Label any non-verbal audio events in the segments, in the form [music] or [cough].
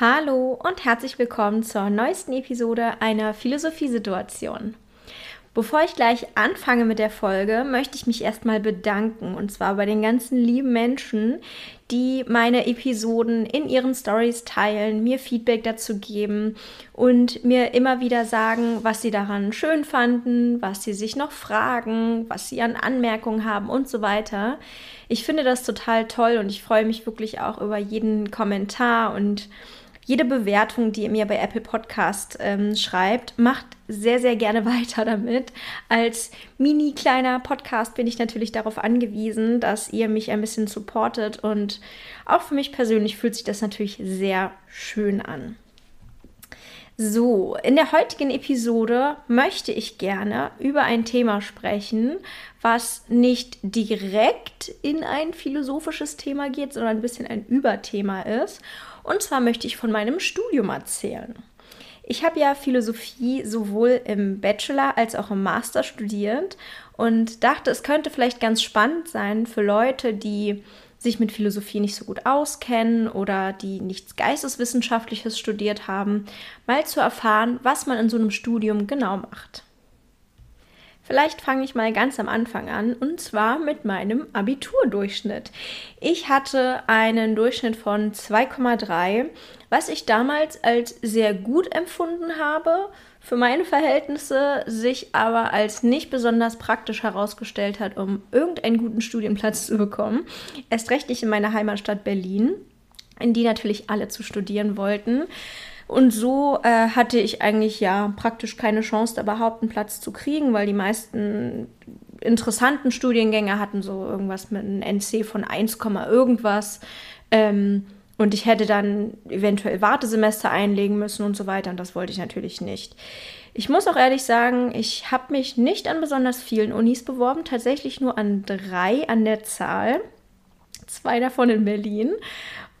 Hallo und herzlich willkommen zur neuesten Episode einer Philosophiesituation. Bevor ich gleich anfange mit der Folge, möchte ich mich erstmal bedanken und zwar bei den ganzen lieben Menschen, die meine Episoden in ihren Stories teilen, mir Feedback dazu geben und mir immer wieder sagen, was sie daran schön fanden, was sie sich noch fragen, was sie an Anmerkungen haben und so weiter. Ich finde das total toll und ich freue mich wirklich auch über jeden Kommentar und jede Bewertung, die ihr mir bei Apple Podcast ähm, schreibt, macht sehr, sehr gerne [laughs] weiter damit. Als mini kleiner Podcast bin ich natürlich darauf angewiesen, dass ihr mich ein bisschen supportet und auch für mich persönlich fühlt sich das natürlich sehr schön an. So, in der heutigen Episode möchte ich gerne über ein Thema sprechen, was nicht direkt in ein philosophisches Thema geht, sondern ein bisschen ein Überthema ist. Und zwar möchte ich von meinem Studium erzählen. Ich habe ja Philosophie sowohl im Bachelor als auch im Master studiert und dachte, es könnte vielleicht ganz spannend sein für Leute, die sich mit Philosophie nicht so gut auskennen oder die nichts Geisteswissenschaftliches studiert haben, mal zu erfahren, was man in so einem Studium genau macht. Vielleicht fange ich mal ganz am Anfang an und zwar mit meinem Abiturdurchschnitt. Ich hatte einen Durchschnitt von 2,3, was ich damals als sehr gut empfunden habe, für meine Verhältnisse sich aber als nicht besonders praktisch herausgestellt hat, um irgendeinen guten Studienplatz zu bekommen. Erst recht nicht in meiner Heimatstadt Berlin, in die natürlich alle zu studieren wollten. Und so äh, hatte ich eigentlich ja praktisch keine Chance, da überhaupt einen Platz zu kriegen, weil die meisten interessanten Studiengänge hatten so irgendwas mit einem NC von 1, irgendwas. Ähm, und ich hätte dann eventuell Wartesemester einlegen müssen und so weiter. Und das wollte ich natürlich nicht. Ich muss auch ehrlich sagen, ich habe mich nicht an besonders vielen Unis beworben, tatsächlich nur an drei an der Zahl. Zwei davon in Berlin.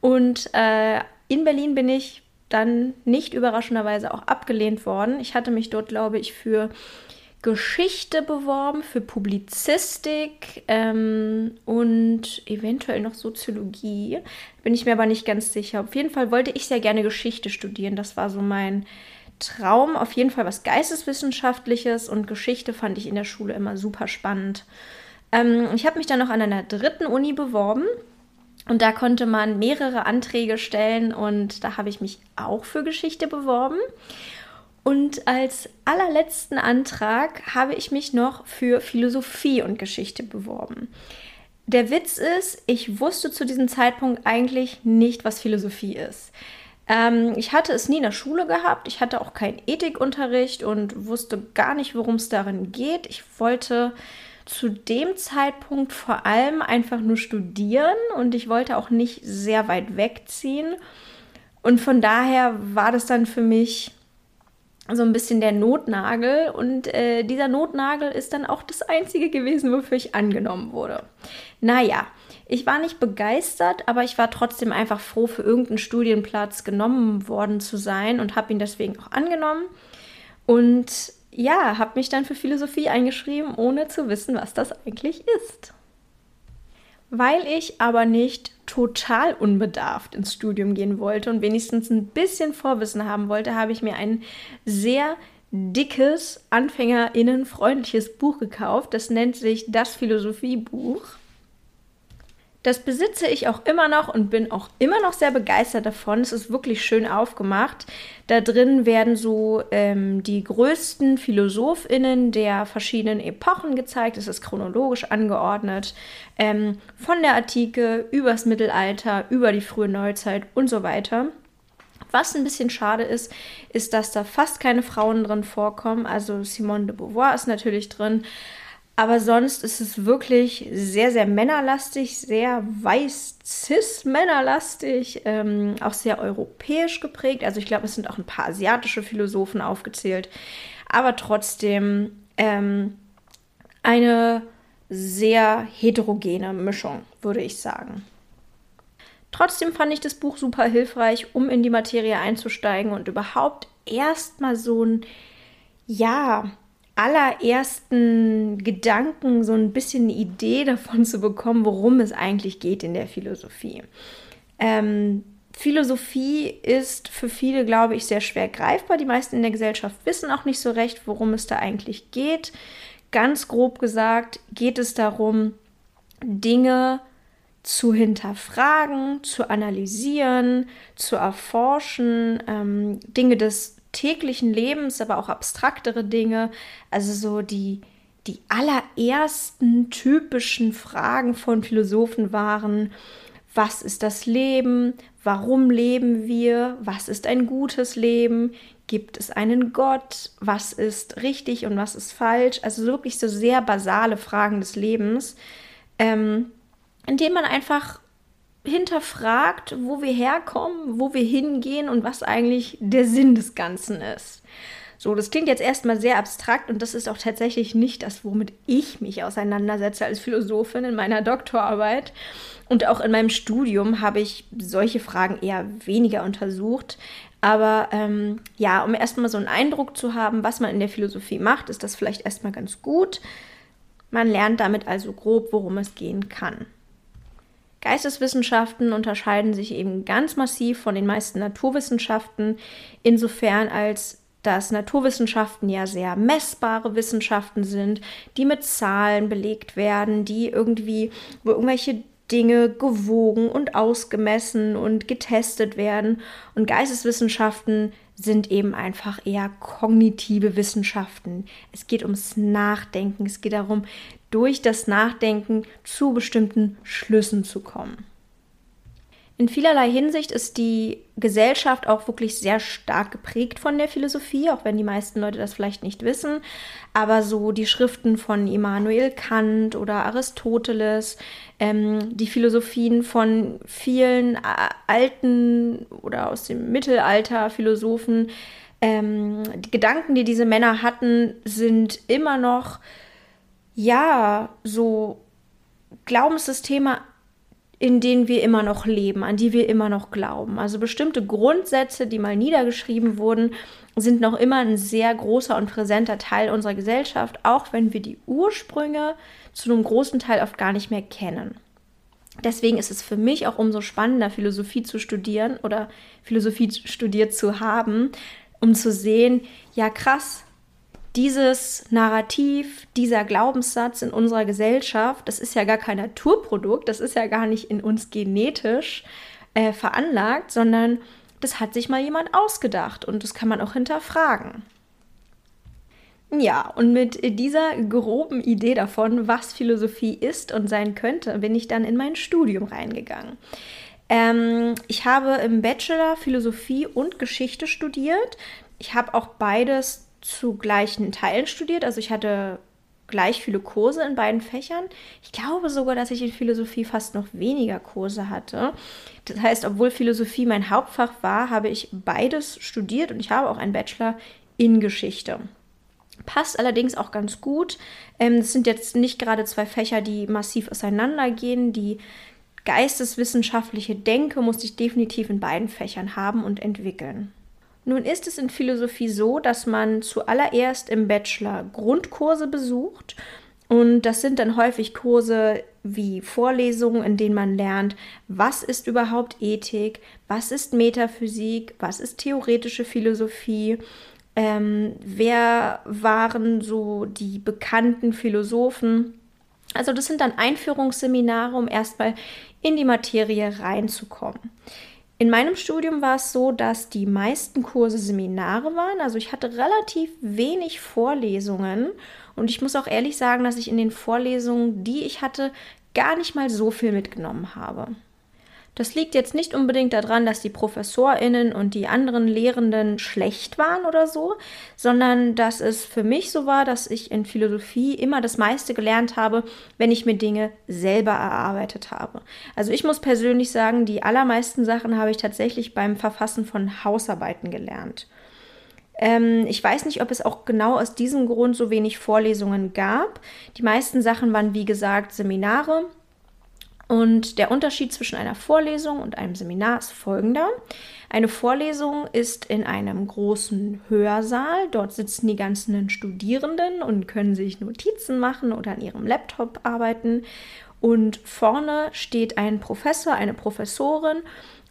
Und äh, in Berlin bin ich dann nicht überraschenderweise auch abgelehnt worden. Ich hatte mich dort, glaube ich, für Geschichte beworben, für Publizistik ähm, und eventuell noch Soziologie. Bin ich mir aber nicht ganz sicher. Auf jeden Fall wollte ich sehr gerne Geschichte studieren. Das war so mein Traum. Auf jeden Fall was Geisteswissenschaftliches und Geschichte fand ich in der Schule immer super spannend. Ähm, ich habe mich dann noch an einer dritten Uni beworben und da konnte man mehrere Anträge stellen und da habe ich mich auch für Geschichte beworben. Und als allerletzten Antrag habe ich mich noch für Philosophie und Geschichte beworben. Der Witz ist, ich wusste zu diesem Zeitpunkt eigentlich nicht, was Philosophie ist. Ähm, ich hatte es nie in der Schule gehabt, ich hatte auch keinen Ethikunterricht und wusste gar nicht, worum es darin geht. Ich wollte zu dem Zeitpunkt vor allem einfach nur studieren und ich wollte auch nicht sehr weit wegziehen. Und von daher war das dann für mich so ein bisschen der Notnagel und äh, dieser Notnagel ist dann auch das einzige gewesen, wofür ich angenommen wurde. Naja, ich war nicht begeistert, aber ich war trotzdem einfach froh, für irgendeinen Studienplatz genommen worden zu sein und habe ihn deswegen auch angenommen. Und ja, habe mich dann für Philosophie eingeschrieben, ohne zu wissen, was das eigentlich ist. Weil ich aber nicht total unbedarft ins Studium gehen wollte und wenigstens ein bisschen Vorwissen haben wollte, habe ich mir ein sehr dickes, anfängerinnenfreundliches Buch gekauft. Das nennt sich Das Philosophiebuch. Das besitze ich auch immer noch und bin auch immer noch sehr begeistert davon. Es ist wirklich schön aufgemacht. Da drin werden so ähm, die größten PhilosophInnen der verschiedenen Epochen gezeigt. Es ist chronologisch angeordnet. Ähm, von der Antike übers Mittelalter, über die frühe Neuzeit und so weiter. Was ein bisschen schade ist, ist, dass da fast keine Frauen drin vorkommen. Also Simone de Beauvoir ist natürlich drin, aber sonst ist es wirklich sehr, sehr männerlastig, sehr weiß-cis-männerlastig, ähm, auch sehr europäisch geprägt. Also ich glaube, es sind auch ein paar asiatische Philosophen aufgezählt. Aber trotzdem ähm, eine sehr heterogene Mischung, würde ich sagen. Trotzdem fand ich das Buch super hilfreich, um in die Materie einzusteigen und überhaupt erstmal so ein, ja, allerersten Gedanken so ein bisschen eine Idee [laughs] davon zu bekommen, worum es eigentlich geht in der Philosophie. Ähm, Philosophie ist für viele, glaube ich, sehr schwer greifbar. Die meisten in der Gesellschaft wissen auch nicht so recht, worum es da eigentlich geht. Ganz grob gesagt geht es darum, Dinge zu hinterfragen, zu analysieren, zu erforschen, ähm, Dinge des täglichen Lebens, aber auch abstraktere Dinge, also so die, die allerersten typischen Fragen von Philosophen waren, was ist das Leben? Warum leben wir? Was ist ein gutes Leben? Gibt es einen Gott? Was ist richtig und was ist falsch? Also wirklich so sehr basale Fragen des Lebens, ähm, indem man einfach hinterfragt, wo wir herkommen, wo wir hingehen und was eigentlich der Sinn des Ganzen ist. So, das klingt jetzt erstmal sehr abstrakt und das ist auch tatsächlich nicht das, womit ich mich auseinandersetze als Philosophin in meiner Doktorarbeit. Und auch in meinem Studium habe ich solche Fragen eher weniger untersucht. Aber ähm, ja, um erstmal so einen Eindruck zu haben, was man in der Philosophie macht, ist das vielleicht erstmal ganz gut. Man lernt damit also grob, worum es gehen kann. Geisteswissenschaften unterscheiden sich eben ganz massiv von den meisten Naturwissenschaften, insofern als dass Naturwissenschaften ja sehr messbare Wissenschaften sind, die mit Zahlen belegt werden, die irgendwie, wo irgendwelche Dinge gewogen und ausgemessen und getestet werden. Und Geisteswissenschaften sind eben einfach eher kognitive Wissenschaften. Es geht ums Nachdenken. Es geht darum, durch das Nachdenken zu bestimmten Schlüssen zu kommen. In vielerlei Hinsicht ist die Gesellschaft auch wirklich sehr stark geprägt von der Philosophie, auch wenn die meisten Leute das vielleicht nicht wissen. Aber so die Schriften von Immanuel Kant oder Aristoteles, ähm, die Philosophien von vielen äh, alten oder aus dem Mittelalter Philosophen, ähm, die Gedanken, die diese Männer hatten, sind immer noch, ja, so Glaubenssysteme in denen wir immer noch leben, an die wir immer noch glauben. Also bestimmte Grundsätze, die mal niedergeschrieben wurden, sind noch immer ein sehr großer und präsenter Teil unserer Gesellschaft, auch wenn wir die Ursprünge zu einem großen Teil oft gar nicht mehr kennen. Deswegen ist es für mich auch umso spannender, Philosophie zu studieren oder Philosophie studiert zu haben, um zu sehen, ja krass, dieses Narrativ, dieser Glaubenssatz in unserer Gesellschaft, das ist ja gar kein Naturprodukt, das ist ja gar nicht in uns genetisch äh, veranlagt, sondern das hat sich mal jemand ausgedacht und das kann man auch hinterfragen. Ja, und mit dieser groben Idee davon, was Philosophie ist und sein könnte, bin ich dann in mein Studium reingegangen. Ähm, ich habe im Bachelor Philosophie und Geschichte studiert. Ich habe auch beides zu gleichen Teilen studiert. Also ich hatte gleich viele Kurse in beiden Fächern. Ich glaube sogar, dass ich in Philosophie fast noch weniger Kurse hatte. Das heißt, obwohl Philosophie mein Hauptfach war, habe ich beides studiert und ich habe auch einen Bachelor in Geschichte. Passt allerdings auch ganz gut. Ähm, das sind jetzt nicht gerade zwei Fächer, die massiv auseinandergehen. Die geisteswissenschaftliche Denke muss ich definitiv in beiden Fächern haben und entwickeln. Nun ist es in Philosophie so, dass man zuallererst im Bachelor Grundkurse besucht. Und das sind dann häufig Kurse wie Vorlesungen, in denen man lernt, was ist überhaupt Ethik, was ist Metaphysik, was ist theoretische Philosophie, ähm, wer waren so die bekannten Philosophen. Also das sind dann Einführungsseminare, um erstmal in die Materie reinzukommen. In meinem Studium war es so, dass die meisten Kurse Seminare waren. Also ich hatte relativ wenig Vorlesungen. Und ich muss auch ehrlich sagen, dass ich in den Vorlesungen, die ich hatte, gar nicht mal so viel mitgenommen habe. Das liegt jetzt nicht unbedingt daran, dass die Professorinnen und die anderen Lehrenden schlecht waren oder so, sondern dass es für mich so war, dass ich in Philosophie immer das meiste gelernt habe, wenn ich mir Dinge selber erarbeitet habe. Also ich muss persönlich sagen, die allermeisten Sachen habe ich tatsächlich beim Verfassen von Hausarbeiten gelernt. Ähm, ich weiß nicht, ob es auch genau aus diesem Grund so wenig Vorlesungen gab. Die meisten Sachen waren, wie gesagt, Seminare und der Unterschied zwischen einer Vorlesung und einem Seminar ist folgender. Eine Vorlesung ist in einem großen Hörsaal. Dort sitzen die ganzen Studierenden und können sich Notizen machen oder an ihrem Laptop arbeiten. Und vorne steht ein Professor, eine Professorin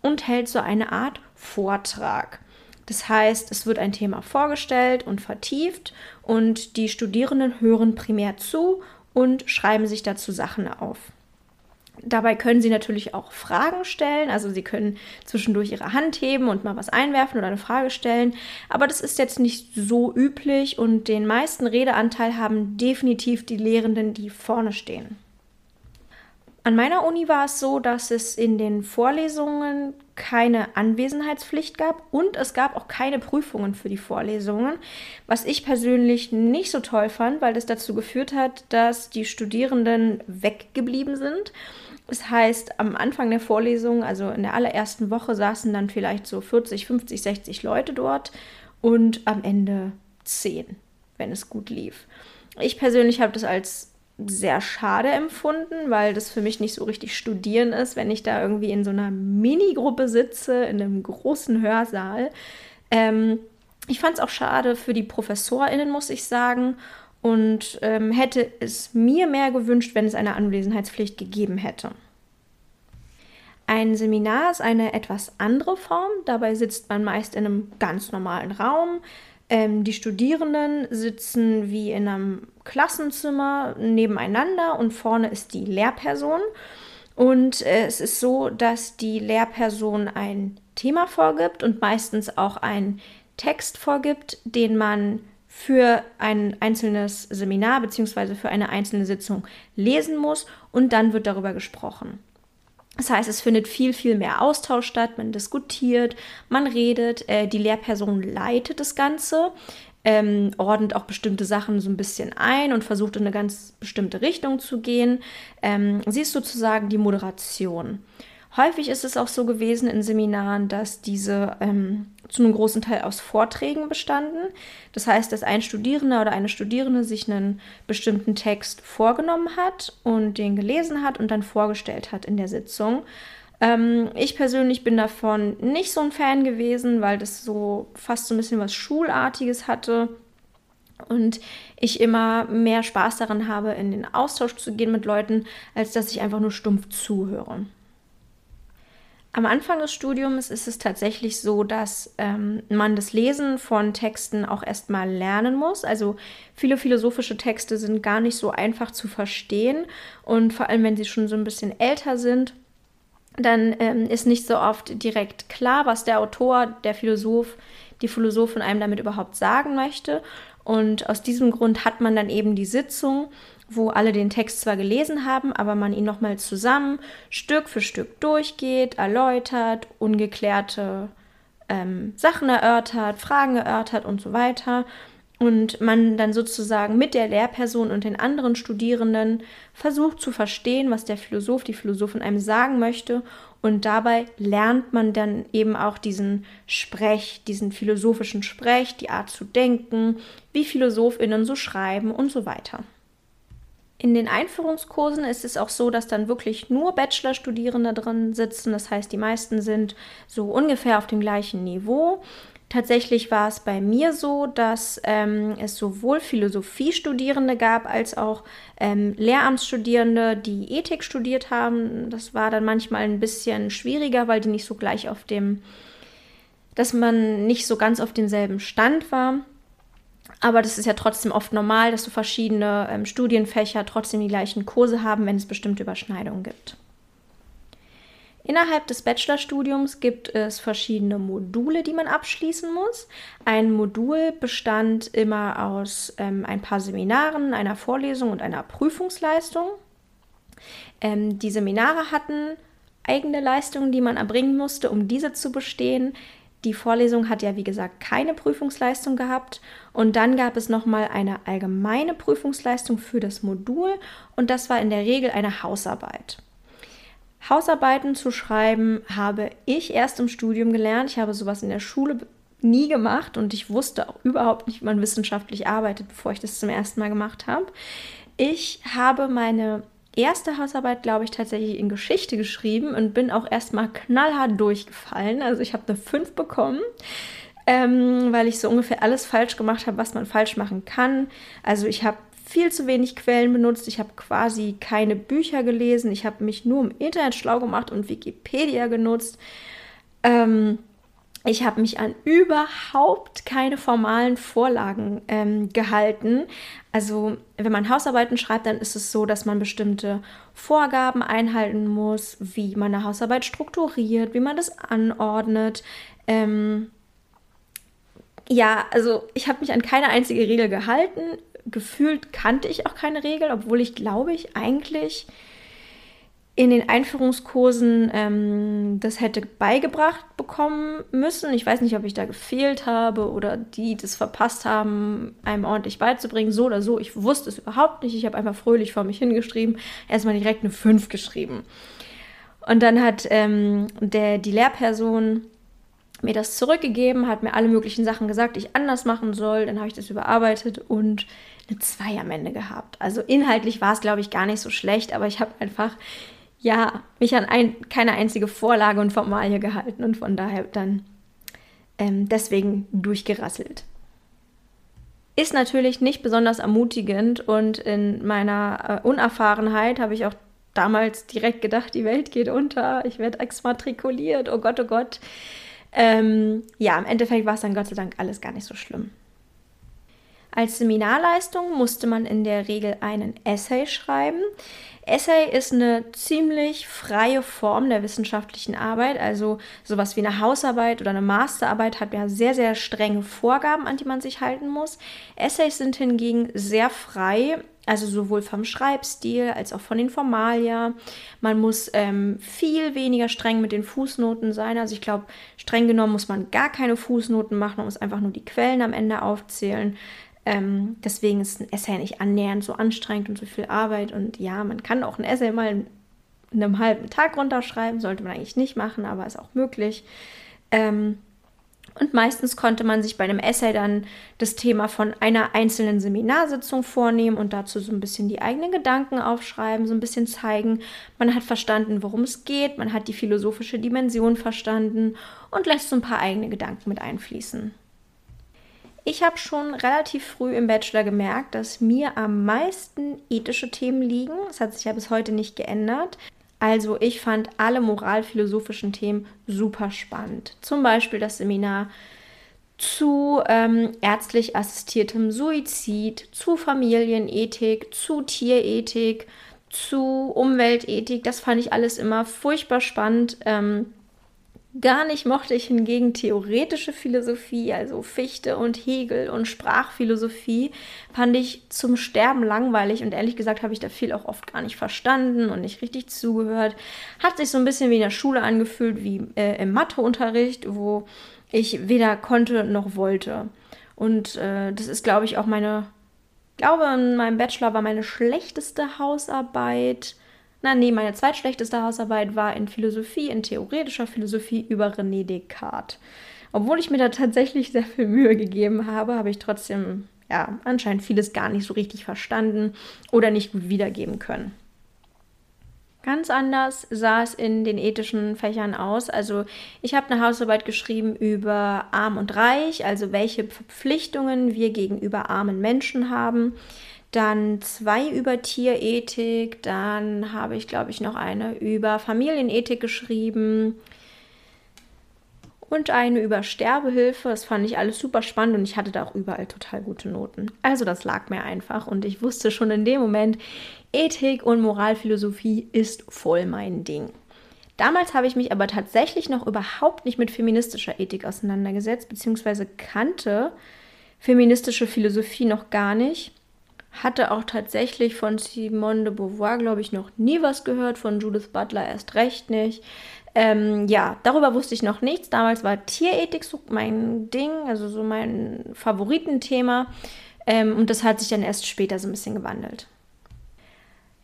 und hält so eine Art Vortrag. Das heißt, es wird ein Thema vorgestellt und vertieft und die Studierenden hören primär zu und schreiben sich dazu Sachen auf. Dabei können Sie natürlich auch Fragen stellen, also Sie können zwischendurch Ihre Hand heben und mal was einwerfen oder eine Frage stellen, aber das ist jetzt nicht so üblich und den meisten Redeanteil haben definitiv die Lehrenden, die vorne stehen. An meiner Uni war es so, dass es in den Vorlesungen keine Anwesenheitspflicht gab und es gab auch keine Prüfungen für die Vorlesungen, was ich persönlich nicht so toll fand, weil das dazu geführt hat, dass die Studierenden weggeblieben sind. Das heißt, am Anfang der Vorlesung, also in der allerersten Woche, saßen dann vielleicht so 40, 50, 60 Leute dort und am Ende 10, wenn es gut lief. Ich persönlich habe das als sehr schade empfunden, weil das für mich nicht so richtig studieren ist, wenn ich da irgendwie in so einer Minigruppe sitze, in einem großen Hörsaal. Ähm, ich fand es auch schade für die ProfessorInnen, muss ich sagen, und ähm, hätte es mir mehr gewünscht, wenn es eine Anwesenheitspflicht gegeben hätte. Ein Seminar ist eine etwas andere Form. Dabei sitzt man meist in einem ganz normalen Raum. Ähm, die Studierenden sitzen wie in einem Klassenzimmer nebeneinander und vorne ist die Lehrperson. Und äh, es ist so, dass die Lehrperson ein Thema vorgibt und meistens auch einen Text vorgibt, den man für ein einzelnes Seminar bzw. für eine einzelne Sitzung lesen muss und dann wird darüber gesprochen. Das heißt, es findet viel, viel mehr Austausch statt, man diskutiert, man redet, äh, die Lehrperson leitet das Ganze, ähm, ordnet auch bestimmte Sachen so ein bisschen ein und versucht in eine ganz bestimmte Richtung zu gehen. Ähm, sie ist sozusagen die Moderation. Häufig ist es auch so gewesen in Seminaren, dass diese ähm, zu einem großen Teil aus Vorträgen bestanden. Das heißt, dass ein Studierender oder eine Studierende sich einen bestimmten Text vorgenommen hat und den gelesen hat und dann vorgestellt hat in der Sitzung. Ähm, ich persönlich bin davon nicht so ein Fan gewesen, weil das so fast so ein bisschen was Schulartiges hatte und ich immer mehr Spaß daran habe, in den Austausch zu gehen mit Leuten, als dass ich einfach nur stumpf zuhöre. Am Anfang des Studiums ist es tatsächlich so, dass ähm, man das Lesen von Texten auch erstmal lernen muss. Also viele philosophische Texte sind gar nicht so einfach zu verstehen und vor allem, wenn sie schon so ein bisschen älter sind, dann ähm, ist nicht so oft direkt klar, was der Autor, der Philosoph, die Philosophin einem damit überhaupt sagen möchte. Und aus diesem Grund hat man dann eben die Sitzung wo alle den Text zwar gelesen haben, aber man ihn nochmal zusammen Stück für Stück durchgeht, erläutert, ungeklärte ähm, Sachen erörtert, Fragen erörtert und so weiter. Und man dann sozusagen mit der Lehrperson und den anderen Studierenden versucht zu verstehen, was der Philosoph, die Philosophin einem sagen möchte. Und dabei lernt man dann eben auch diesen Sprech, diesen philosophischen Sprech, die Art zu denken, wie PhilosophInnen so schreiben und so weiter. In den Einführungskursen ist es auch so, dass dann wirklich nur Bachelorstudierende drin sitzen. Das heißt, die meisten sind so ungefähr auf dem gleichen Niveau. Tatsächlich war es bei mir so, dass ähm, es sowohl Philosophiestudierende gab als auch ähm, Lehramtsstudierende, die Ethik studiert haben. Das war dann manchmal ein bisschen schwieriger, weil die nicht so gleich auf dem, dass man nicht so ganz auf demselben Stand war. Aber das ist ja trotzdem oft normal, dass so verschiedene ähm, Studienfächer trotzdem die gleichen Kurse haben, wenn es bestimmte Überschneidungen gibt. Innerhalb des Bachelorstudiums gibt es verschiedene Module, die man abschließen muss. Ein Modul bestand immer aus ähm, ein paar Seminaren, einer Vorlesung und einer Prüfungsleistung. Ähm, die Seminare hatten eigene Leistungen, die man erbringen musste, um diese zu bestehen. Die Vorlesung hat ja, wie gesagt, keine Prüfungsleistung gehabt. Und dann gab es nochmal eine allgemeine Prüfungsleistung für das Modul. Und das war in der Regel eine Hausarbeit. Hausarbeiten zu schreiben habe ich erst im Studium gelernt. Ich habe sowas in der Schule nie gemacht und ich wusste auch überhaupt nicht, wie man wissenschaftlich arbeitet, bevor ich das zum ersten Mal gemacht habe. Ich habe meine erste Hausarbeit, glaube ich, tatsächlich in Geschichte geschrieben und bin auch erstmal knallhart durchgefallen. Also ich habe eine 5 bekommen, ähm, weil ich so ungefähr alles falsch gemacht habe, was man falsch machen kann. Also ich habe viel zu wenig Quellen benutzt. Ich habe quasi keine Bücher gelesen. Ich habe mich nur im Internet schlau gemacht und Wikipedia genutzt. Ähm, ich habe mich an überhaupt keine formalen Vorlagen ähm, gehalten. Also wenn man Hausarbeiten schreibt, dann ist es so, dass man bestimmte Vorgaben einhalten muss, wie man eine Hausarbeit strukturiert, wie man das anordnet. Ähm, ja, also ich habe mich an keine einzige Regel gehalten. Gefühlt kannte ich auch keine Regel, obwohl ich glaube ich eigentlich in den Einführungskursen ähm, das hätte beigebracht bekommen müssen. Ich weiß nicht, ob ich da gefehlt habe oder die das verpasst haben, einem ordentlich beizubringen. So oder so, ich wusste es überhaupt nicht. Ich habe einfach fröhlich vor mich hingeschrieben, erstmal direkt eine 5 geschrieben. Und dann hat ähm, der, die Lehrperson mir das zurückgegeben, hat mir alle möglichen Sachen gesagt, die ich anders machen soll. Dann habe ich das überarbeitet und eine 2 am Ende gehabt. Also inhaltlich war es, glaube ich, gar nicht so schlecht, aber ich habe einfach ja, mich an ein, keine einzige Vorlage und Formalie gehalten und von daher dann ähm, deswegen durchgerasselt. Ist natürlich nicht besonders ermutigend und in meiner äh, Unerfahrenheit habe ich auch damals direkt gedacht, die Welt geht unter, ich werde exmatrikuliert, oh Gott, oh Gott. Ähm, ja, im Endeffekt war es dann Gott sei Dank alles gar nicht so schlimm. Als Seminarleistung musste man in der Regel einen Essay schreiben. Essay ist eine ziemlich freie Form der wissenschaftlichen Arbeit. Also sowas wie eine Hausarbeit oder eine Masterarbeit hat ja sehr, sehr strenge Vorgaben, an die man sich halten muss. Essays sind hingegen sehr frei, also sowohl vom Schreibstil als auch von den Formalia. Man muss ähm, viel weniger streng mit den Fußnoten sein. Also ich glaube, streng genommen muss man gar keine Fußnoten machen, man muss einfach nur die Quellen am Ende aufzählen. Ähm, deswegen ist ein Essay nicht annähernd so anstrengend und so viel Arbeit. Und ja, man kann auch ein Essay mal in einem halben Tag runterschreiben, sollte man eigentlich nicht machen, aber ist auch möglich. Ähm, und meistens konnte man sich bei einem Essay dann das Thema von einer einzelnen Seminarsitzung vornehmen und dazu so ein bisschen die eigenen Gedanken aufschreiben, so ein bisschen zeigen, man hat verstanden, worum es geht, man hat die philosophische Dimension verstanden und lässt so ein paar eigene Gedanken mit einfließen. Ich habe schon relativ früh im Bachelor gemerkt, dass mir am meisten ethische Themen liegen. Das hat sich ja bis heute nicht geändert. Also ich fand alle moralphilosophischen Themen super spannend. Zum Beispiel das Seminar zu ähm, ärztlich assistiertem Suizid, zu Familienethik, zu Tierethik, zu Umweltethik. Das fand ich alles immer furchtbar spannend. Ähm, Gar nicht mochte ich hingegen theoretische Philosophie, also Fichte und Hegel und Sprachphilosophie, fand ich zum Sterben langweilig und ehrlich gesagt habe ich da viel auch oft gar nicht verstanden und nicht richtig zugehört. Hat sich so ein bisschen wie in der Schule angefühlt, wie äh, im Matheunterricht, wo ich weder konnte noch wollte. Und äh, das ist, glaube ich, auch meine, glaube in meinem Bachelor war meine schlechteste Hausarbeit na nee, meine zweitschlechteste Hausarbeit war in Philosophie, in theoretischer Philosophie über René Descartes. Obwohl ich mir da tatsächlich sehr viel Mühe gegeben habe, habe ich trotzdem ja anscheinend vieles gar nicht so richtig verstanden oder nicht gut wiedergeben können. Ganz anders sah es in den ethischen Fächern aus. Also ich habe eine Hausarbeit geschrieben über Arm und Reich, also welche Verpflichtungen wir gegenüber armen Menschen haben dann zwei über Tierethik, dann habe ich, glaube ich, noch eine über Familienethik geschrieben und eine über Sterbehilfe. Das fand ich alles super spannend und ich hatte da auch überall total gute Noten. Also das lag mir einfach und ich wusste schon in dem Moment, Ethik und Moralphilosophie ist voll mein Ding. Damals habe ich mich aber tatsächlich noch überhaupt nicht mit feministischer Ethik auseinandergesetzt, beziehungsweise kannte feministische Philosophie noch gar nicht hatte auch tatsächlich von Simone de Beauvoir, glaube ich, noch nie was gehört, von Judith Butler erst recht nicht. Ähm, ja, darüber wusste ich noch nichts. Damals war Tierethik so mein Ding, also so mein Favoritenthema. Ähm, und das hat sich dann erst später so ein bisschen gewandelt.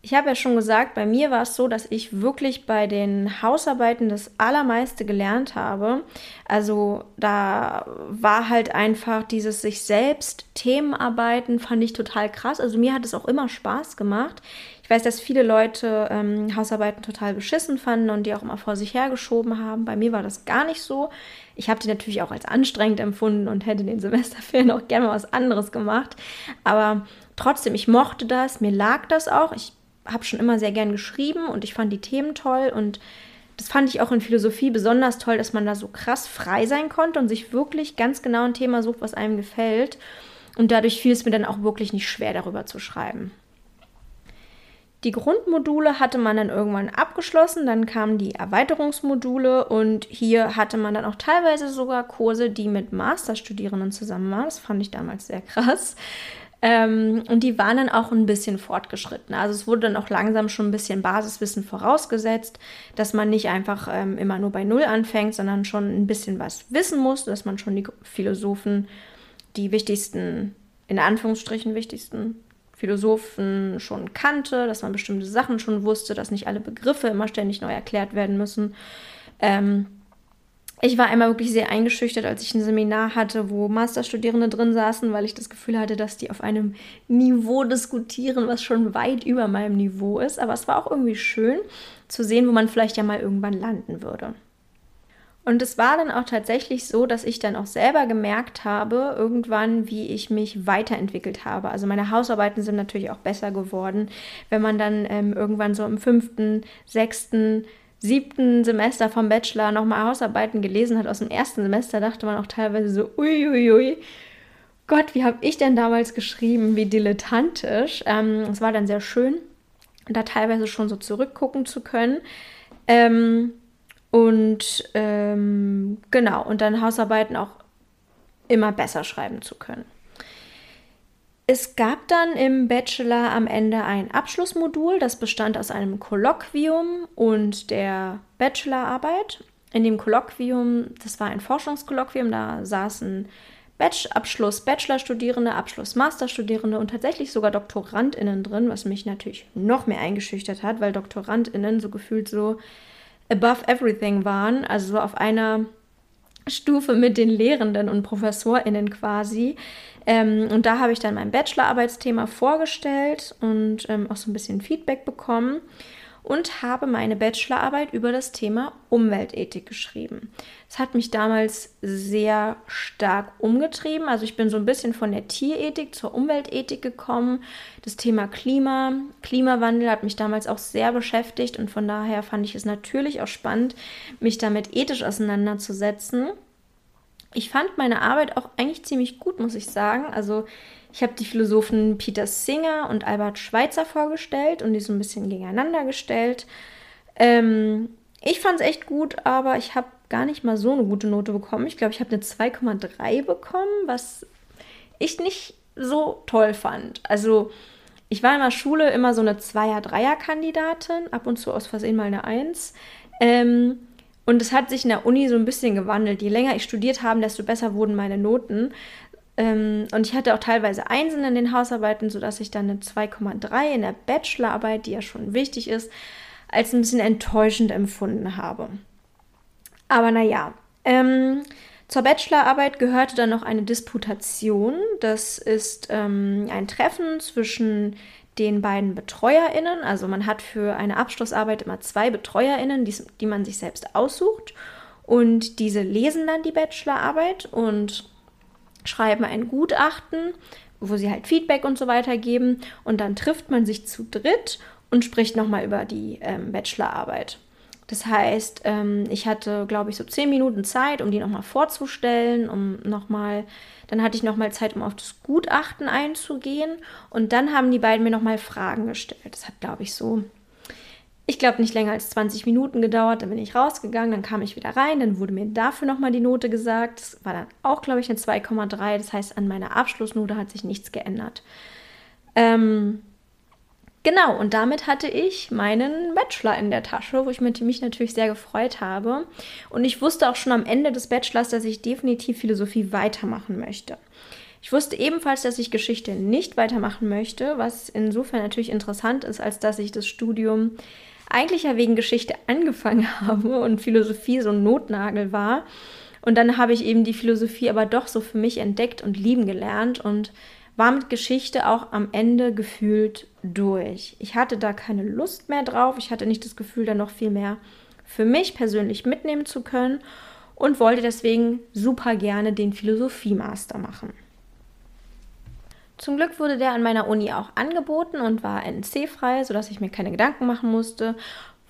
Ich habe ja schon gesagt, bei mir war es so, dass ich wirklich bei den Hausarbeiten das Allermeiste gelernt habe. Also da war halt einfach dieses sich selbst Themenarbeiten, fand ich total krass. Also mir hat es auch immer Spaß gemacht. Ich weiß, dass viele Leute ähm, Hausarbeiten total beschissen fanden und die auch immer vor sich hergeschoben haben. Bei mir war das gar nicht so. Ich habe die natürlich auch als anstrengend empfunden und hätte den Semesterferien auch gerne mal was anderes gemacht. Aber trotzdem, ich mochte das, mir lag das auch. Ich habe schon immer sehr gern geschrieben und ich fand die Themen toll und das fand ich auch in Philosophie besonders toll, dass man da so krass frei sein konnte und sich wirklich ganz genau ein Thema sucht, was einem gefällt. Und dadurch fiel es mir dann auch wirklich nicht schwer, darüber zu schreiben. Die Grundmodule hatte man dann irgendwann abgeschlossen, dann kamen die Erweiterungsmodule und hier hatte man dann auch teilweise sogar Kurse, die mit Masterstudierenden zusammen waren. Das fand ich damals sehr krass. Ähm, und die waren dann auch ein bisschen fortgeschritten. Also es wurde dann auch langsam schon ein bisschen Basiswissen vorausgesetzt, dass man nicht einfach ähm, immer nur bei Null anfängt, sondern schon ein bisschen was wissen muss, dass man schon die Philosophen, die wichtigsten, in Anführungsstrichen wichtigsten Philosophen schon kannte, dass man bestimmte Sachen schon wusste, dass nicht alle Begriffe immer ständig neu erklärt werden müssen. Ähm, ich war einmal wirklich sehr eingeschüchtert, als ich ein Seminar hatte, wo Masterstudierende drin saßen, weil ich das Gefühl hatte, dass die auf einem Niveau diskutieren, was schon weit über meinem Niveau ist. Aber es war auch irgendwie schön zu sehen, wo man vielleicht ja mal irgendwann landen würde. Und es war dann auch tatsächlich so, dass ich dann auch selber gemerkt habe, irgendwann, wie ich mich weiterentwickelt habe. Also meine Hausarbeiten sind natürlich auch besser geworden, wenn man dann ähm, irgendwann so im fünften, sechsten, siebten Semester vom Bachelor nochmal Hausarbeiten gelesen hat aus dem ersten Semester, dachte man auch teilweise so, uiuiui, ui, ui. Gott, wie habe ich denn damals geschrieben, wie dilettantisch. Ähm, es war dann sehr schön, da teilweise schon so zurückgucken zu können. Ähm, und ähm, genau, und dann Hausarbeiten auch immer besser schreiben zu können. Es gab dann im Bachelor am Ende ein Abschlussmodul, das bestand aus einem Kolloquium und der Bachelorarbeit. In dem Kolloquium, das war ein Forschungskolloquium, da saßen Batch, Abschluss Bachelorstudierende, Abschluss Masterstudierende und tatsächlich sogar DoktorandInnen drin, was mich natürlich noch mehr eingeschüchtert hat, weil DoktorandInnen so gefühlt so above everything waren, also so auf einer Stufe mit den Lehrenden und ProfessorInnen quasi. Ähm, und da habe ich dann mein Bachelorarbeitsthema vorgestellt und ähm, auch so ein bisschen Feedback bekommen und habe meine Bachelorarbeit über das Thema Umweltethik geschrieben. Es hat mich damals sehr stark umgetrieben. Also ich bin so ein bisschen von der Tierethik zur Umweltethik gekommen. Das Thema Klima, Klimawandel hat mich damals auch sehr beschäftigt und von daher fand ich es natürlich auch spannend, mich damit ethisch auseinanderzusetzen. Ich fand meine Arbeit auch eigentlich ziemlich gut, muss ich sagen. Also ich habe die Philosophen Peter Singer und Albert Schweitzer vorgestellt und die so ein bisschen gegeneinander gestellt. Ähm, ich fand es echt gut, aber ich habe gar nicht mal so eine gute Note bekommen. Ich glaube, ich habe eine 2,3 bekommen, was ich nicht so toll fand. Also ich war in der Schule immer so eine Zweier-Dreier-Kandidatin, ab und zu aus Versehen mal eine Eins. Ähm, und es hat sich in der Uni so ein bisschen gewandelt. Je länger ich studiert habe, desto besser wurden meine Noten. Ähm, und ich hatte auch teilweise Einsen in den Hausarbeiten, sodass ich dann eine 2,3 in der Bachelorarbeit, die ja schon wichtig ist, als ein bisschen enttäuschend empfunden habe. Aber naja, ähm, zur Bachelorarbeit gehörte dann noch eine Disputation. Das ist ähm, ein Treffen zwischen den beiden BetreuerInnen. Also man hat für eine Abschlussarbeit immer zwei BetreuerInnen, die, die man sich selbst aussucht. Und diese lesen dann die Bachelorarbeit und schreiben ein Gutachten, wo sie halt Feedback und so weiter geben. Und dann trifft man sich zu dritt und spricht nochmal über die ähm, Bachelorarbeit. Das heißt, ähm, ich hatte, glaube ich, so zehn Minuten Zeit, um die nochmal vorzustellen, um nochmal, dann hatte ich nochmal Zeit, um auf das Gutachten einzugehen. Und dann haben die beiden mir nochmal Fragen gestellt. Das hat, glaube ich, so ich glaube, nicht länger als 20 Minuten gedauert. Dann bin ich rausgegangen, dann kam ich wieder rein, dann wurde mir dafür nochmal die Note gesagt. Das war dann auch, glaube ich, eine 2,3. Das heißt, an meiner Abschlussnote hat sich nichts geändert. Ähm, genau, und damit hatte ich meinen Bachelor in der Tasche, wo ich mich natürlich sehr gefreut habe. Und ich wusste auch schon am Ende des Bachelors, dass ich definitiv Philosophie weitermachen möchte. Ich wusste ebenfalls, dass ich Geschichte nicht weitermachen möchte, was insofern natürlich interessant ist, als dass ich das Studium eigentlich ja wegen Geschichte angefangen [laughs] habe und Philosophie so ein Notnagel war. Und dann habe ich eben die Philosophie aber doch so für mich entdeckt und lieben gelernt und war mit Geschichte auch am Ende gefühlt durch. Ich hatte da keine Lust mehr drauf. Ich hatte nicht das Gefühl, da noch viel mehr für mich persönlich mitnehmen zu können und wollte deswegen super gerne den Philosophie-Master machen. Zum Glück wurde der an meiner Uni auch angeboten und war NC-frei, sodass ich mir keine Gedanken machen musste.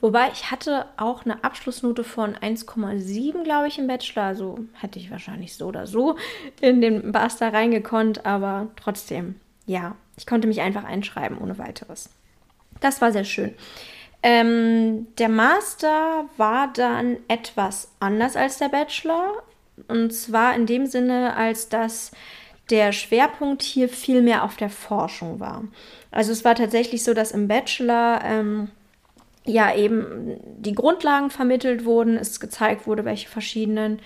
Wobei ich hatte auch eine Abschlussnote von 1,7, glaube ich, im Bachelor. Also hätte ich wahrscheinlich so oder so in den Master reingekonnt, aber trotzdem, ja, ich konnte mich einfach einschreiben ohne weiteres. Das war sehr schön. Ähm, der Master war dann etwas anders als der Bachelor. Und zwar in dem Sinne, als dass der Schwerpunkt hier viel mehr auf der Forschung war. Also es war tatsächlich so, dass im Bachelor ähm, ja eben die Grundlagen vermittelt wurden, es gezeigt wurde, welche verschiedenen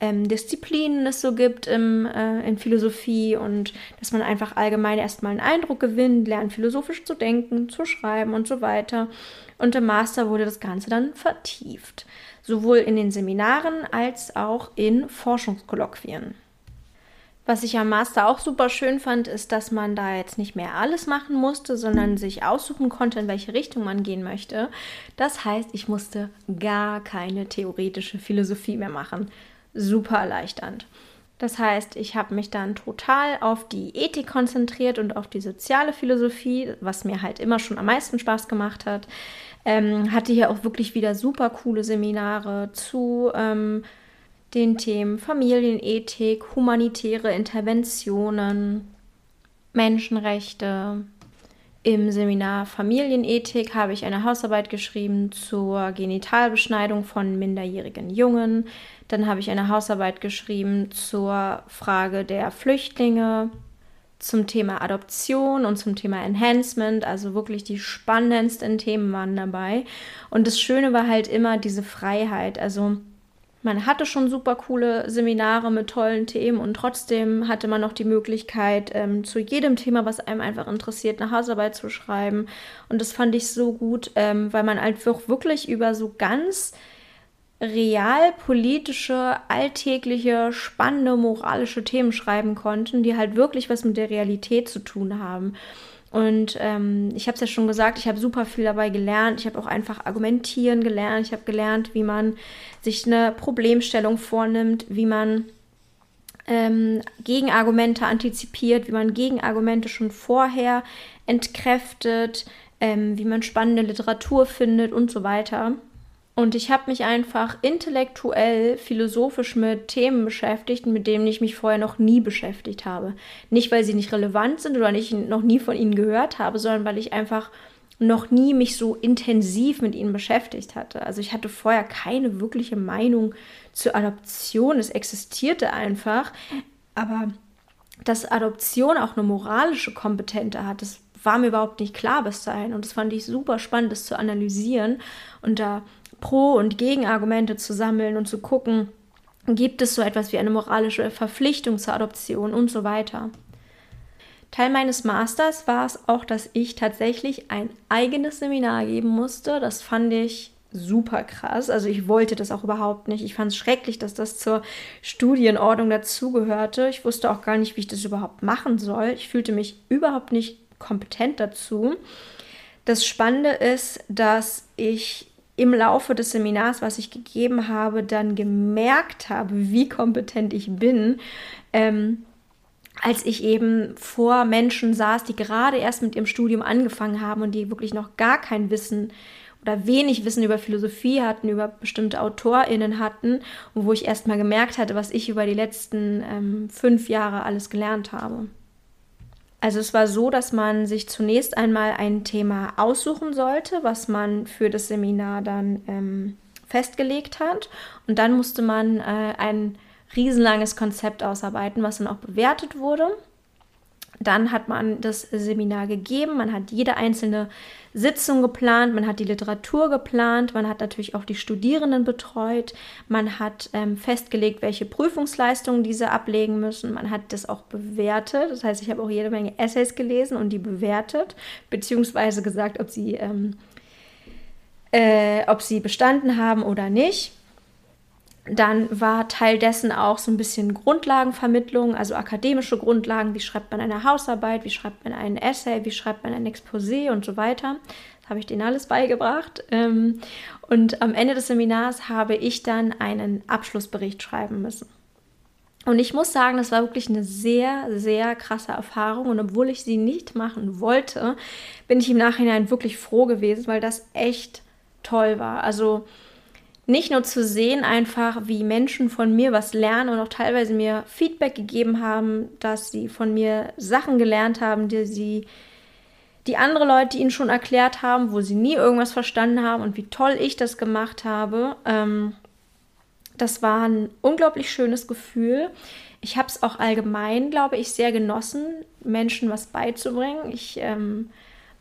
ähm, Disziplinen es so gibt im, äh, in Philosophie und dass man einfach allgemein erstmal einen Eindruck gewinnt, lernt philosophisch zu denken, zu schreiben und so weiter. Und im Master wurde das Ganze dann vertieft, sowohl in den Seminaren als auch in Forschungskolloquien. Was ich am Master auch super schön fand, ist, dass man da jetzt nicht mehr alles machen musste, sondern sich aussuchen konnte, in welche Richtung man gehen möchte. Das heißt, ich musste gar keine theoretische Philosophie mehr machen. Super erleichternd. Das heißt, ich habe mich dann total auf die Ethik konzentriert und auf die soziale Philosophie, was mir halt immer schon am meisten Spaß gemacht hat. Ähm, hatte hier auch wirklich wieder super coole Seminare zu ähm, den Themen Familienethik, humanitäre Interventionen, Menschenrechte. Im Seminar Familienethik habe ich eine Hausarbeit geschrieben zur Genitalbeschneidung von minderjährigen Jungen. Dann habe ich eine Hausarbeit geschrieben zur Frage der Flüchtlinge, zum Thema Adoption und zum Thema Enhancement. Also wirklich die spannendsten Themen waren dabei. Und das Schöne war halt immer diese Freiheit. Also man hatte schon super coole Seminare mit tollen Themen und trotzdem hatte man noch die Möglichkeit, ähm, zu jedem Thema, was einem einfach interessiert, eine Hausarbeit zu schreiben. Und das fand ich so gut, ähm, weil man einfach wirklich über so ganz realpolitische, alltägliche, spannende, moralische Themen schreiben konnten, die halt wirklich was mit der Realität zu tun haben. Und ähm, ich habe es ja schon gesagt, ich habe super viel dabei gelernt. Ich habe auch einfach argumentieren gelernt. Ich habe gelernt, wie man sich eine Problemstellung vornimmt, wie man ähm, Gegenargumente antizipiert, wie man Gegenargumente schon vorher entkräftet, ähm, wie man spannende Literatur findet und so weiter. Und ich habe mich einfach intellektuell, philosophisch mit Themen beschäftigt, mit denen ich mich vorher noch nie beschäftigt habe. Nicht, weil sie nicht relevant sind oder ich noch nie von ihnen gehört habe, sondern weil ich einfach noch nie mich so intensiv mit ihnen beschäftigt hatte. Also ich hatte vorher keine wirkliche Meinung zur Adoption. Es existierte einfach. Aber dass Adoption auch eine moralische Kompetente hat, das war mir überhaupt nicht klar bis dahin. Und das fand ich super spannend, das zu analysieren und da Pro- und Gegenargumente zu sammeln und zu gucken, gibt es so etwas wie eine moralische Verpflichtung zur Adoption und so weiter. Teil meines Masters war es auch, dass ich tatsächlich ein eigenes Seminar geben musste. Das fand ich super krass. Also ich wollte das auch überhaupt nicht. Ich fand es schrecklich, dass das zur Studienordnung dazugehörte. Ich wusste auch gar nicht, wie ich das überhaupt machen soll. Ich fühlte mich überhaupt nicht kompetent dazu. Das Spannende ist, dass ich im Laufe des Seminars, was ich gegeben habe, dann gemerkt habe, wie kompetent ich bin, ähm, als ich eben vor Menschen saß, die gerade erst mit ihrem Studium angefangen haben und die wirklich noch gar kein Wissen oder wenig Wissen über Philosophie hatten, über bestimmte AutorInnen hatten und wo ich erst mal gemerkt hatte, was ich über die letzten ähm, fünf Jahre alles gelernt habe. Also es war so, dass man sich zunächst einmal ein Thema aussuchen sollte, was man für das Seminar dann ähm, festgelegt hat. Und dann musste man äh, ein riesenlanges Konzept ausarbeiten, was dann auch bewertet wurde. Dann hat man das Seminar gegeben, man hat jede einzelne Sitzung geplant, man hat die Literatur geplant, man hat natürlich auch die Studierenden betreut, man hat ähm, festgelegt, welche Prüfungsleistungen diese ablegen müssen, man hat das auch bewertet. Das heißt, ich habe auch jede Menge Essays gelesen und die bewertet, beziehungsweise gesagt, ob sie, ähm, äh, ob sie bestanden haben oder nicht. Dann war Teil dessen auch so ein bisschen Grundlagenvermittlung, also akademische Grundlagen. Wie schreibt man eine Hausarbeit? Wie schreibt man einen Essay? Wie schreibt man ein Exposé und so weiter? Das habe ich denen alles beigebracht. Ähm, und am Ende des Seminars habe ich dann einen Abschlussbericht schreiben müssen. Und ich muss sagen, das war wirklich eine sehr, sehr krasse Erfahrung. Und obwohl ich sie nicht machen wollte, bin ich im Nachhinein wirklich froh gewesen, weil das echt toll war. Also nicht nur zu sehen einfach, wie Menschen von mir was lernen und auch teilweise mir Feedback gegeben haben, dass sie von mir Sachen gelernt haben, die sie die andere Leute ihnen schon erklärt haben, wo sie nie irgendwas verstanden haben und wie toll ich das gemacht habe. Ähm, das war ein unglaublich schönes Gefühl. Ich habe es auch allgemein, glaube ich, sehr genossen, Menschen was beizubringen. Ich ähm,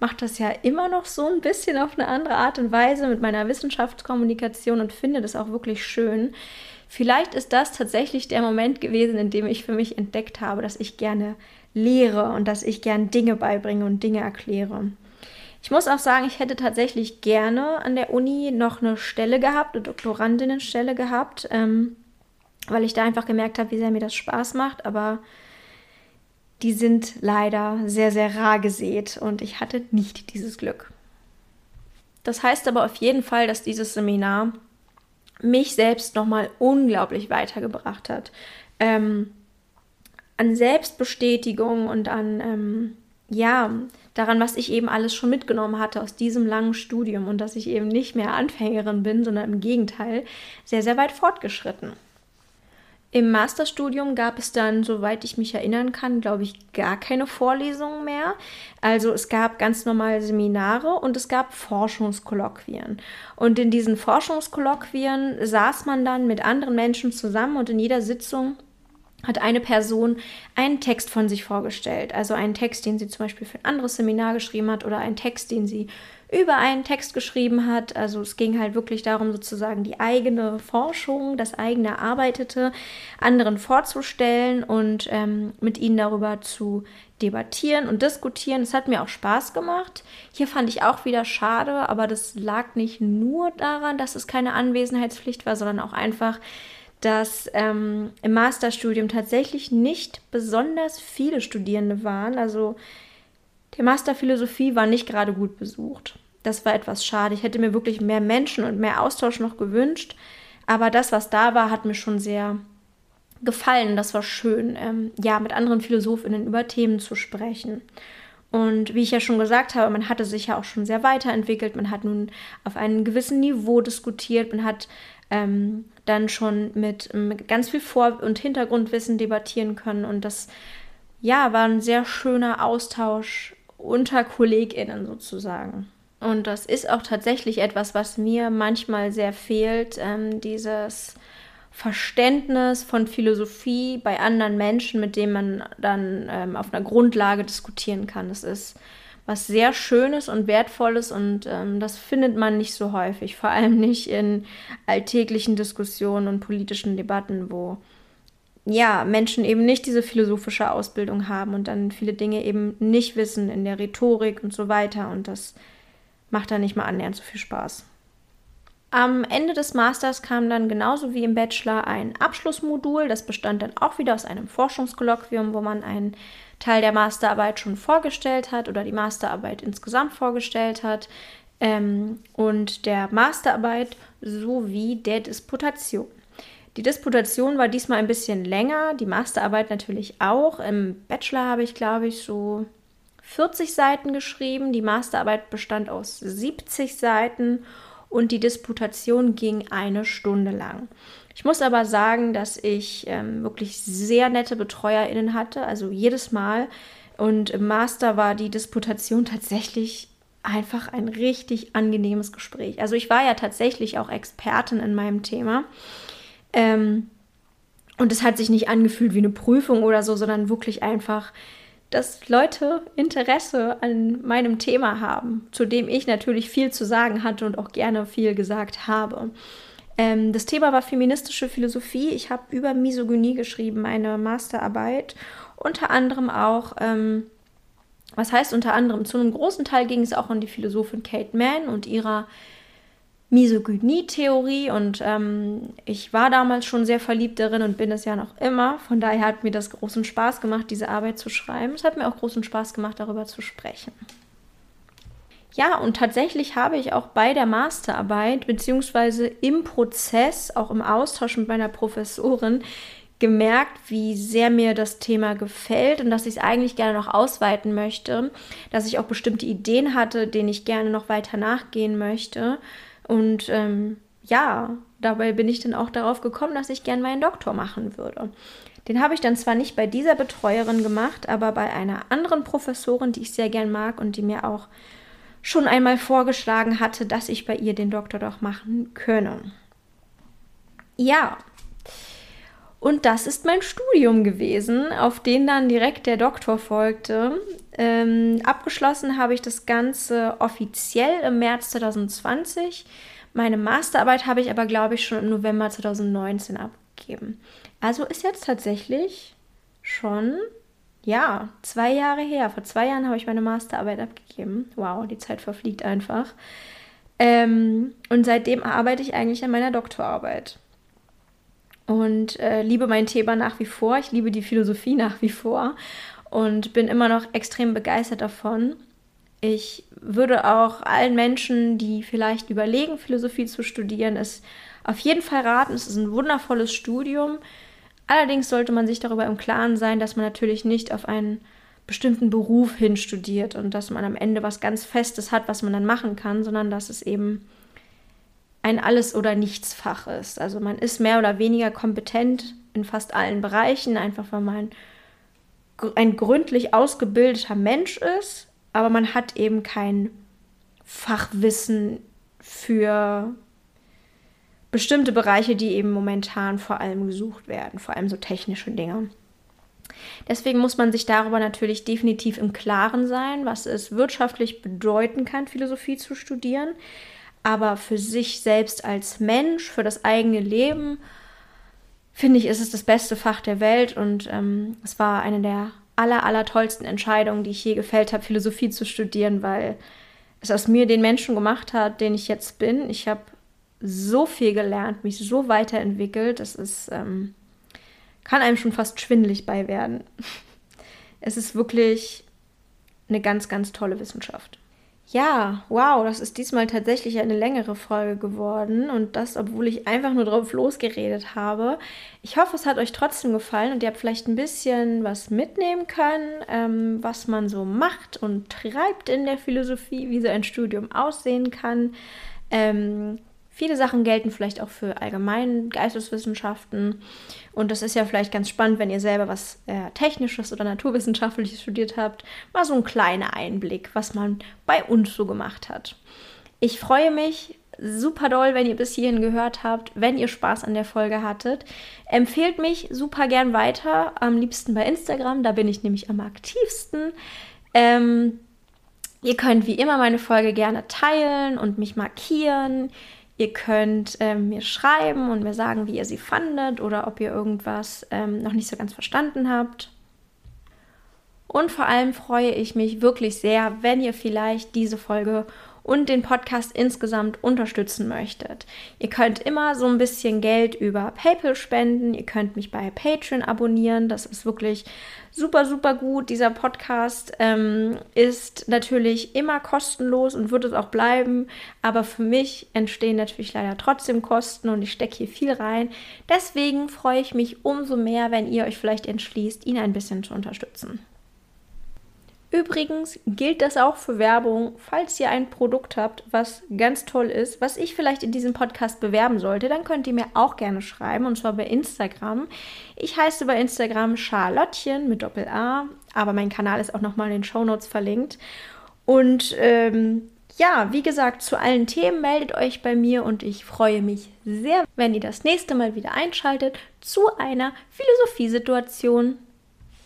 mache das ja immer noch so ein bisschen auf eine andere Art und Weise mit meiner Wissenschaftskommunikation und finde das auch wirklich schön. Vielleicht ist das tatsächlich der Moment gewesen, in dem ich für mich entdeckt habe, dass ich gerne lehre und dass ich gerne Dinge beibringe und Dinge erkläre. Ich muss auch sagen, ich hätte tatsächlich gerne an der Uni noch eine Stelle gehabt, eine Doktorandinnenstelle gehabt, ähm, weil ich da einfach gemerkt habe, wie sehr mir das Spaß macht. Aber die sind leider sehr, sehr rar gesät und ich hatte nicht dieses Glück. Das heißt aber auf jeden Fall, dass dieses Seminar mich selbst nochmal unglaublich weitergebracht hat. Ähm, an Selbstbestätigung und an, ähm, ja, daran, was ich eben alles schon mitgenommen hatte aus diesem langen Studium und dass ich eben nicht mehr Anfängerin bin, sondern im Gegenteil sehr, sehr weit fortgeschritten. Im Masterstudium gab es dann, soweit ich mich erinnern kann, glaube ich, gar keine Vorlesungen mehr. Also es gab ganz normale Seminare und es gab Forschungskolloquien. Und in diesen Forschungskolloquien saß man dann mit anderen Menschen zusammen und in jeder Sitzung hat eine Person einen Text von sich vorgestellt. Also einen Text, den sie zum Beispiel für ein anderes Seminar geschrieben hat oder einen Text, den sie über einen Text geschrieben hat. Also es ging halt wirklich darum, sozusagen die eigene Forschung, das eigene Erarbeitete anderen vorzustellen und ähm, mit ihnen darüber zu debattieren und diskutieren. Es hat mir auch Spaß gemacht. Hier fand ich auch wieder schade, aber das lag nicht nur daran, dass es keine Anwesenheitspflicht war, sondern auch einfach, dass ähm, im Masterstudium tatsächlich nicht besonders viele Studierende waren. Also der Master Philosophie war nicht gerade gut besucht. Das war etwas schade. Ich hätte mir wirklich mehr Menschen und mehr Austausch noch gewünscht. Aber das, was da war, hat mir schon sehr gefallen. Das war schön, ähm, ja, mit anderen Philosophinnen über Themen zu sprechen. Und wie ich ja schon gesagt habe, man hatte sich ja auch schon sehr weiterentwickelt. Man hat nun auf einem gewissen Niveau diskutiert. Man hat ähm, dann schon mit, mit ganz viel Vor- und Hintergrundwissen debattieren können. Und das, ja, war ein sehr schöner Austausch unter KollegInnen sozusagen. Und das ist auch tatsächlich etwas, was mir manchmal sehr fehlt, ähm, dieses Verständnis von Philosophie bei anderen Menschen, mit denen man dann ähm, auf einer Grundlage diskutieren kann. Das ist was sehr Schönes und Wertvolles und ähm, das findet man nicht so häufig, vor allem nicht in alltäglichen Diskussionen und politischen Debatten, wo ja, Menschen eben nicht diese philosophische Ausbildung haben und dann viele Dinge eben nicht wissen in der Rhetorik und so weiter und das macht dann nicht mal annähernd so viel Spaß. Am Ende des Masters kam dann genauso wie im Bachelor ein Abschlussmodul. Das bestand dann auch wieder aus einem Forschungskolloquium, wo man einen Teil der Masterarbeit schon vorgestellt hat oder die Masterarbeit insgesamt vorgestellt hat ähm, und der Masterarbeit sowie der Disputation. Die Disputation war diesmal ein bisschen länger, die Masterarbeit natürlich auch. Im Bachelor habe ich, glaube ich, so 40 Seiten geschrieben. Die Masterarbeit bestand aus 70 Seiten und die Disputation ging eine Stunde lang. Ich muss aber sagen, dass ich ähm, wirklich sehr nette BetreuerInnen hatte, also jedes Mal. Und im Master war die Disputation [laughs] tatsächlich einfach ein richtig angenehmes Gespräch. Also ich war ja tatsächlich auch Expertin in meinem Thema. Ähm, und es hat sich nicht angefühlt wie eine Prüfung oder so, sondern wirklich einfach dass Leute Interesse an meinem Thema haben, zu dem ich natürlich viel zu sagen hatte und auch gerne viel gesagt habe. Ähm, das Thema war feministische Philosophie. Ich habe über Misogynie geschrieben, meine Masterarbeit. Unter anderem auch, ähm, was heißt unter anderem? Zu einem großen Teil ging es auch um die Philosophin Kate Mann und ihrer Misogynie-Theorie und ähm, ich war damals schon sehr verliebt darin und bin es ja noch immer. Von daher hat mir das großen Spaß gemacht, diese Arbeit zu schreiben. Es hat mir auch großen Spaß gemacht, darüber zu sprechen. Ja, und tatsächlich habe ich auch bei der Masterarbeit beziehungsweise im Prozess, auch im Austausch mit meiner Professorin, gemerkt, wie sehr mir das Thema gefällt und dass ich es eigentlich gerne noch ausweiten möchte, dass ich auch bestimmte Ideen hatte, denen ich gerne noch weiter nachgehen möchte Und ähm, ja, dabei bin ich dann auch darauf gekommen, dass ich gern meinen Doktor machen würde. Den habe ich dann zwar nicht bei dieser Betreuerin gemacht, aber bei einer anderen Professorin, die ich sehr gern mag und die mir auch schon einmal vorgeschlagen hatte, dass ich bei ihr den Doktor doch machen könne. Ja, und das ist mein Studium gewesen, auf den dann direkt der Doktor folgte. Ähm, abgeschlossen habe ich das Ganze offiziell im März 2020. Meine Masterarbeit habe ich aber, glaube ich, schon im November 2019 abgegeben. Also ist jetzt tatsächlich schon, ja, zwei Jahre her. Vor zwei Jahren habe ich meine Masterarbeit abgegeben. Wow, die Zeit verfliegt einfach. Ähm, und seitdem arbeite ich eigentlich an meiner Doktorarbeit. Und äh, liebe mein Thema nach wie vor. Ich liebe die Philosophie nach wie vor und bin immer noch extrem begeistert davon. Ich würde auch allen Menschen, die vielleicht überlegen, Philosophie zu studieren, es auf jeden Fall raten. Es ist ein wundervolles Studium. Allerdings sollte man sich darüber im Klaren sein, dass man natürlich nicht auf einen bestimmten Beruf hin studiert und dass man am Ende was ganz Festes hat, was man dann machen kann, sondern dass es eben ein Alles- oder Nichts-Fach ist. Also man ist mehr oder weniger kompetent in fast allen Bereichen, einfach weil man ein gründlich ausgebildeter Mensch ist, aber man hat eben kein Fachwissen für bestimmte Bereiche, die eben momentan vor allem gesucht werden, vor allem so technische Dinge. Deswegen muss man sich darüber natürlich definitiv im Klaren sein, was es wirtschaftlich bedeuten kann, Philosophie zu studieren. Aber für sich selbst als Mensch, für das eigene Leben, finde ich, ist es das beste Fach der Welt. Und ähm, es war eine der aller, aller tollsten Entscheidungen, die ich je gefällt habe, Philosophie zu studieren, weil es aus mir den Menschen gemacht hat, den ich jetzt bin. Ich habe so viel gelernt, mich so weiterentwickelt. Das ist, ähm, kann einem schon fast schwindelig bei werden. [laughs] Es ist wirklich eine ganz, ganz tolle Wissenschaft. Ja, wow, das ist diesmal tatsächlich eine längere Folge geworden und das, obwohl ich einfach nur drauf losgeredet habe. Ich hoffe, es hat euch trotzdem gefallen und ihr habt vielleicht ein bisschen was mitnehmen können, ähm, was man so macht und treibt in der Philosophie, wie so ein Studium aussehen kann. Ähm, Viele Sachen gelten vielleicht auch für allgemeine Geisteswissenschaften. Und das ist ja vielleicht ganz spannend, wenn ihr selber was äh, Technisches oder Naturwissenschaftliches studiert habt. Mal so ein kleiner Einblick, was man bei uns so gemacht hat. Ich freue mich super doll, wenn ihr bis hierhin gehört habt, wenn ihr Spaß an der Folge hattet. Empfehlt mich super gern weiter, am liebsten bei Instagram, da bin ich nämlich am aktivsten. Ähm, ihr könnt wie immer meine Folge gerne teilen und mich markieren. Ihr könnt ähm, mir schreiben und mir sagen, wie ihr sie fandet oder ob ihr irgendwas ähm, noch nicht so ganz verstanden habt. Und vor allem freue ich mich wirklich sehr, wenn ihr vielleicht diese Folge und den Podcast insgesamt unterstützen möchtet. Ihr könnt immer so ein bisschen Geld über PayPal spenden. Ihr könnt mich bei Patreon abonnieren. Das ist wirklich super, super gut. Dieser Podcast ähm, ist natürlich immer kostenlos und wird es auch bleiben. Aber für mich entstehen natürlich leider trotzdem Kosten und ich stecke hier viel rein. Deswegen freue ich mich umso mehr, wenn ihr euch vielleicht entschließt, ihn ein bisschen zu unterstützen. Übrigens gilt das auch für Werbung. Falls ihr ein Produkt habt, was ganz toll ist, was ich vielleicht in diesem Podcast bewerben sollte, dann könnt ihr mir auch gerne schreiben und zwar bei Instagram. Ich heiße bei Instagram Charlottchen mit Doppel A, aber mein Kanal ist auch nochmal in den Show Notes verlinkt. Und ähm, ja, wie gesagt, zu allen Themen meldet euch bei mir und ich freue mich sehr, wenn ihr das nächste Mal wieder einschaltet zu einer Philosophiesituation.